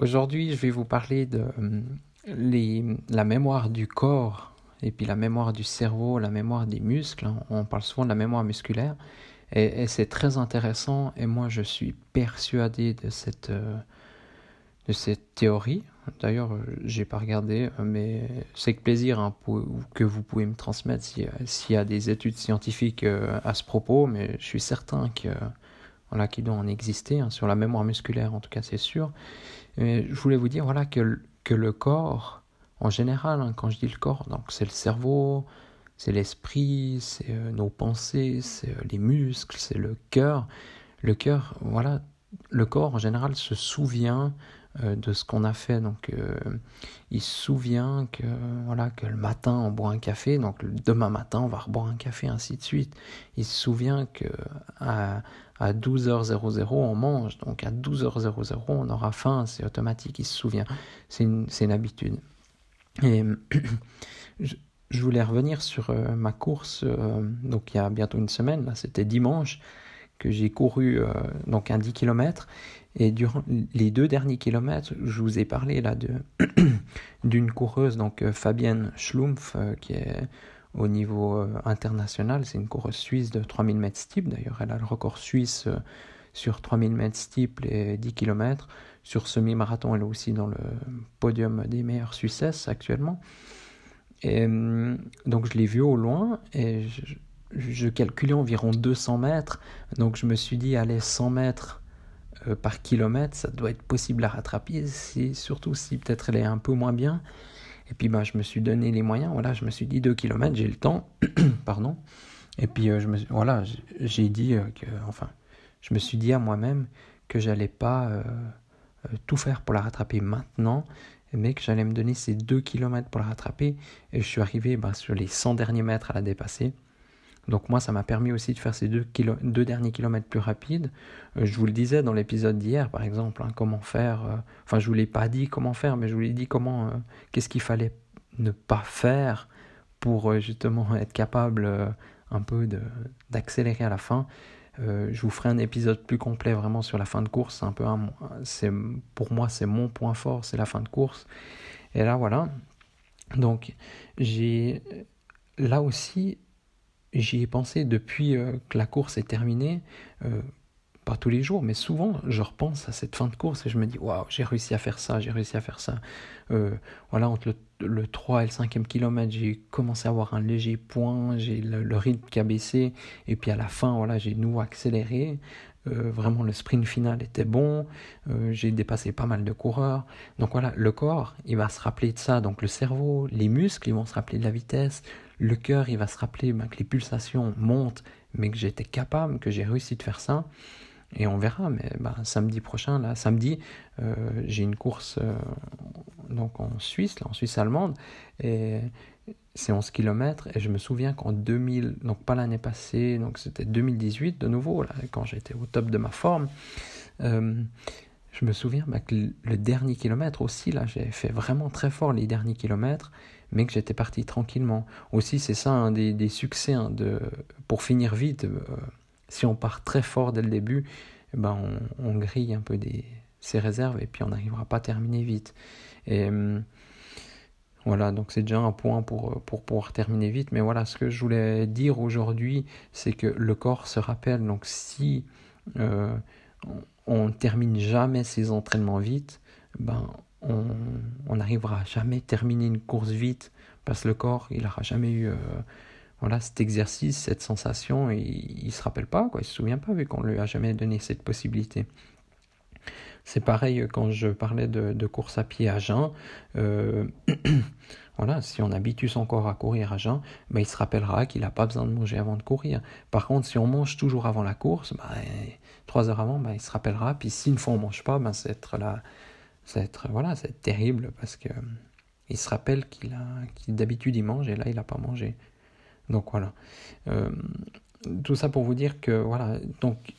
Aujourd'hui, je vais vous parler de euh, la mémoire du corps et puis la mémoire du cerveau, la mémoire des muscles. On parle souvent de la mémoire musculaire et, c'est très intéressant et moi je suis persuadé de cette, euh, théorie. D'ailleurs, euh, j'ai pas regardé, mais c'est avec plaisir hein, que vous pouvez me transmettre s'il y a des études scientifiques à ce propos, mais je suis certain que voilà, qui doit en exister, hein, sur la mémoire musculaire en tout cas c'est sûr. Mais je voulais vous dire voilà, que, que le corps, en général, hein, quand je dis le corps, donc c'est le cerveau, c'est l'esprit, c'est euh, nos pensées, c'est euh, les muscles, c'est le cœur. Le cœur, voilà, le corps en général se souvient de ce qu'on a fait. Donc, euh, il se souvient que, voilà, que le matin, on boit un café, donc demain matin, on va reboire un café, ainsi de suite. Il se souvient que à, à 12h00, on mange, donc à 12h00, on aura faim, c'est automatique, il se souvient. C'est une, une, habitude. Et je, voulais revenir sur euh, ma course, donc il y a bientôt une semaine, c'était dimanche que j'ai couru donc un 10 km et durant les deux derniers kilomètres, je vous ai parlé là de d'une coureuse, donc euh, Fabienne Schlumpf, euh, qui est au niveau euh, international. C'est une coureuse suisse de 3000 mètres steeple. D'ailleurs, elle a le record suisse sur 3000 mètres steeple et 10 km. Sur semi-marathon, elle est aussi dans le podium des meilleures Suissesses actuellement. Et donc, je l'ai vue au loin et je, je, calculais environ 200 mètres. Donc, je me suis dit, allez, 100 mètres euh, par kilomètre, ça doit être possible à rattraper, c'est surtout si peut-être elle est un peu moins bien. Et puis ben, je me suis donné les moyens, voilà, je me suis dit 2 km, j'ai le temps, pardon. Et puis euh, je me, voilà, j'ai dit euh, que, enfin, je me suis dit à moi-même que j'allais pas tout faire pour la rattraper maintenant, mais que j'allais me donner ces 2 km pour la rattraper. Et je suis arrivé ben, sur les 100 derniers mètres à la dépasser. Donc moi, ça m'a permis aussi de faire ces deux, deux derniers kilomètres plus rapides. Euh, je vous le disais dans l'épisode d'hier, par exemple, hein, comment faire. Euh, enfin, je vous l'ai pas dit comment faire, mais je vous l'ai dit comment, euh, qu'est-ce qu'il fallait ne pas faire pour justement être capable un peu d'accélérer à la fin. je vous ferai un épisode plus complet vraiment sur la fin de course. Un peu, pour moi, c'est mon point fort, c'est la fin de course. Et là, voilà. Donc, j'ai là aussi j'y ai pensé depuis euh, que la course est terminée, euh, pas tous les jours, mais souvent je repense à cette fin de course et je me dis waouh, j'ai réussi à faire ça, j'ai réussi à faire ça. Euh, voilà, entre le, 3 et le 5e kilomètre, j'ai commencé à avoir un léger point, j'ai le, rythme qui a baissé, et puis à la fin, voilà, j'ai nouveau accéléré. vraiment, le sprint final était bon, j'ai dépassé pas mal de coureurs. Donc voilà, le corps, il va se rappeler de ça. Donc le cerveau, les muscles, ils vont se rappeler de la vitesse, le cœur, il va se rappeler ben, que les pulsations montent, mais que j'étais capable, que j'ai réussi de faire ça. Et on verra, mais ben, samedi prochain, là, samedi, euh, j'ai une course euh, donc en Suisse, là, en Suisse allemande, et c'est 11 km. Et je me souviens qu'en 2000, donc pas l'année passée, donc c'était 2018 de nouveau, là, quand j'étais au top de ma forme. Euh, je me souviens ben, que le dernier kilomètre aussi, là, j'ai fait vraiment très fort les derniers kilomètres mais que j'étais parti tranquillement. Aussi, c'est ça un des, succès hein, de, pour finir vite. Euh, si on part très fort dès le début, eh ben on, grille un peu des, ses réserves et puis on n'arrivera pas à terminer vite. Et hum, voilà, donc c'est déjà un point pour, pour pouvoir terminer vite. Mais voilà, ce que je voulais dire aujourd'hui, c'est que le corps se rappelle. Donc si euh, on ne termine jamais ses entraînements vite, ben on n'arrivera jamais à terminer une course vite parce que le corps, il n'aura jamais eu euh, voilà, cet exercice, cette sensation, et il ne se rappelle pas, quoi, il ne se souvient pas vu qu'on ne lui a jamais donné cette possibilité. C'est pareil quand je parlais de, course à pied à jeun. Euh, voilà, si on habitue son corps à courir à jeun, ben, il se rappellera qu'il n'a pas besoin de manger avant de courir. Par contre, si on mange toujours avant la course, ben, trois heures avant, ben, il se rappellera. Puis si une fois on mange pas, ben, c'est être là être, voilà, ça terrible parce que il se rappelle qu'il a, d'habitude il mange et là il n'a pas mangé. Donc voilà. Euh, tout ça pour vous dire que voilà, donc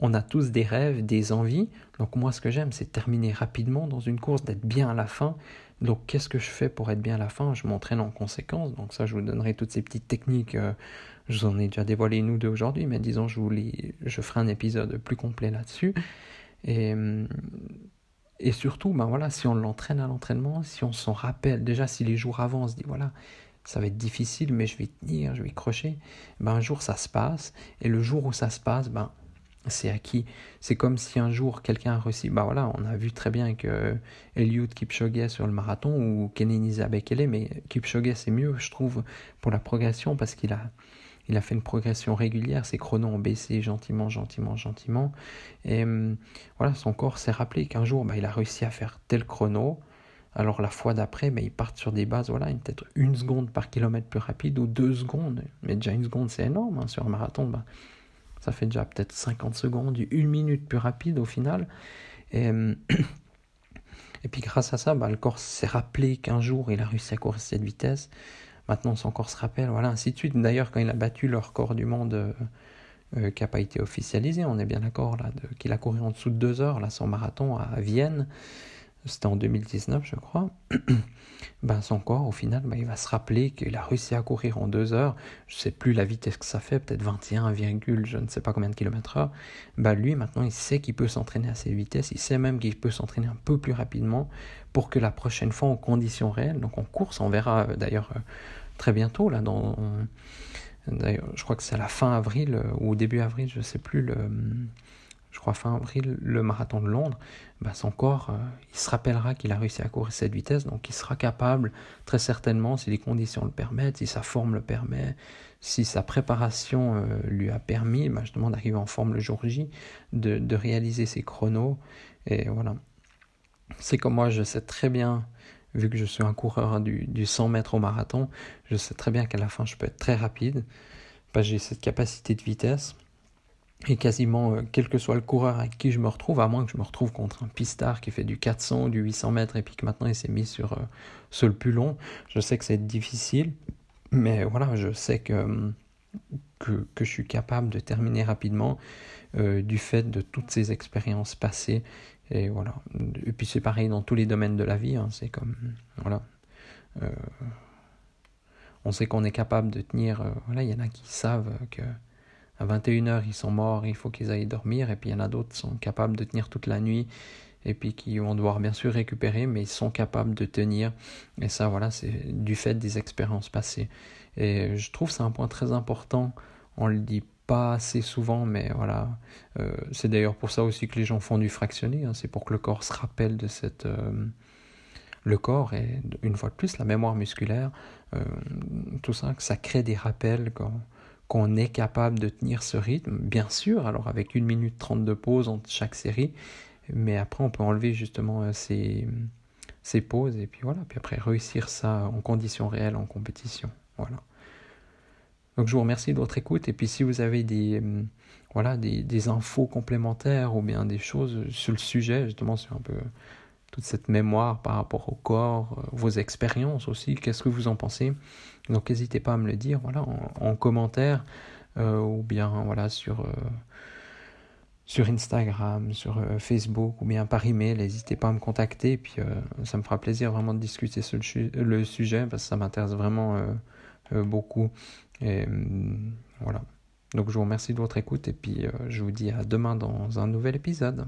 on a tous des rêves, des envies. Donc moi ce que j'aime c'est terminer rapidement dans une course, d'être bien à la fin. Donc qu'est-ce que je fais pour être bien à la fin? Je m'entraîne en conséquence. Donc ça je vous donnerai toutes ces petites techniques. Euh, je vous en ai déjà dévoilé une ou deux aujourd'hui, mais disons je vous je ferai un épisode plus complet là-dessus. Et et surtout, ben voilà, si on l'entraîne à l'entraînement, si on s'en rappelle, déjà si les jours avant on se dit voilà, ça va être difficile, mais je vais tenir, je vais crocher, ben un jour ça se passe, et le jour où ça se passe, ben c'est acquis. C'est comme si un jour quelqu'un a réussi. Ben voilà, on a vu très bien que Eliud Kipchoge sur le marathon ou Kenenisa Zabekele, mais Kipchoge c'est mieux, je trouve, pour la progression parce qu'il a il a fait une progression régulière, ses chronos ont baissé gentiment, gentiment, gentiment. Et hum, voilà, son corps s'est rappelé qu'un jour, bah, il a réussi à faire tel chrono. Alors la fois d'après, bah, il part sur des bases, voilà, peut-être une seconde par kilomètre plus rapide ou deux secondes. Mais déjà une seconde, c'est énorme. Hein, sur un marathon, bah, ça fait déjà peut-être 50 secondes, une minute plus rapide au final. Et, hum, et puis grâce à ça, bah, le corps s'est rappelé qu'un jour, il a réussi à courir cette vitesse. Maintenant, son corps se rappelle, voilà, ainsi de suite. D'ailleurs, quand il a battu le record du monde euh, euh, qui n'a pas été officialisé, on est bien d'accord, là, qu'il a couru en dessous de deux heures, là, son marathon à Vienne, c'était en 2019, je crois. ben, son corps, au final, ben, il va se rappeler qu'il a réussi à courir en deux heures. Je ne sais plus la vitesse que ça fait, peut-être 21, je ne sais pas combien de kilomètres heure. Ben, lui, maintenant, il sait qu'il peut s'entraîner à ces vitesses. Il sait même qu'il peut s'entraîner un peu plus rapidement pour que la prochaine fois, en conditions réelles, donc en course, on verra euh, d'ailleurs euh, très bientôt, là, dans. D'ailleurs, je crois que c'est à la fin avril euh, ou début avril, je ne sais plus, le, je crois fin avril, le marathon de Londres, bah son corps, euh, il se rappellera qu'il a réussi à courir cette vitesse, donc il sera capable, très certainement, si les conditions le permettent, si sa forme le permet, si sa préparation euh, lui a permis, bah, justement, d'arriver en forme le jour J, de, réaliser ses chronos, et voilà. C'est comme moi, je sais très bien, vu que je suis un coureur du, du 100 mètres au marathon, je sais très bien qu'à la fin, je peux être très rapide, parce j'ai cette capacité de vitesse, et quasiment, euh, quel que soit le coureur avec qui je me retrouve, à moins que je me retrouve contre un pistard qui fait du 400, du 800 mètres, et puis que maintenant il s'est mis sur, euh, sur le plus long, je sais que c'est difficile, mais voilà, je sais que, que, que, je suis capable de terminer rapidement euh, du fait de toutes ces expériences passées. Et voilà. Et puis c'est pareil dans tous les domaines de la vie, hein, c'est comme. Voilà. on sait qu'on est capable de tenir. voilà, il y en a qui savent que à 21h ils sont morts, il faut qu'ils aillent dormir, et puis il y en a d'autres qui sont capables de tenir toute la nuit, et puis qui vont devoir bien sûr récupérer, mais ils sont capables de tenir, et ça voilà, c'est du fait des expériences passées. Et je trouve c'est un point très important, on le dit pas assez souvent, mais voilà, euh, c'est d'ailleurs pour ça aussi que les gens font du fractionné, hein. c'est pour que le corps se rappelle de cette... Euh, le corps et une fois de plus la mémoire musculaire, euh, tout ça, que ça crée des rappels quand qu'on est capable de tenir ce rythme, bien sûr, alors avec une minute trente de pause entre chaque série, mais après on peut enlever justement euh, ces, ces pauses et puis voilà, puis après réussir ça en conditions réelles en compétition. Voilà. Donc je vous remercie de votre écoute et puis si vous avez des, euh, voilà, des, des infos complémentaires ou bien des choses sur le sujet, justement sur un peu toute cette mémoire par rapport au corps, euh, vos expériences aussi, qu'est-ce que vous en pensez? Donc n'hésitez pas à me le dire voilà, en, commentaire euh, ou bien voilà, sur, euh, sur Instagram, sur Facebook ou bien par email. N'hésitez pas à me contacter et puis ça me fera plaisir vraiment de discuter sur le, sujet parce que ça m'intéresse vraiment beaucoup. Et mm, voilà. Donc je vous remercie de votre écoute et puis je vous dis à demain dans un nouvel épisode.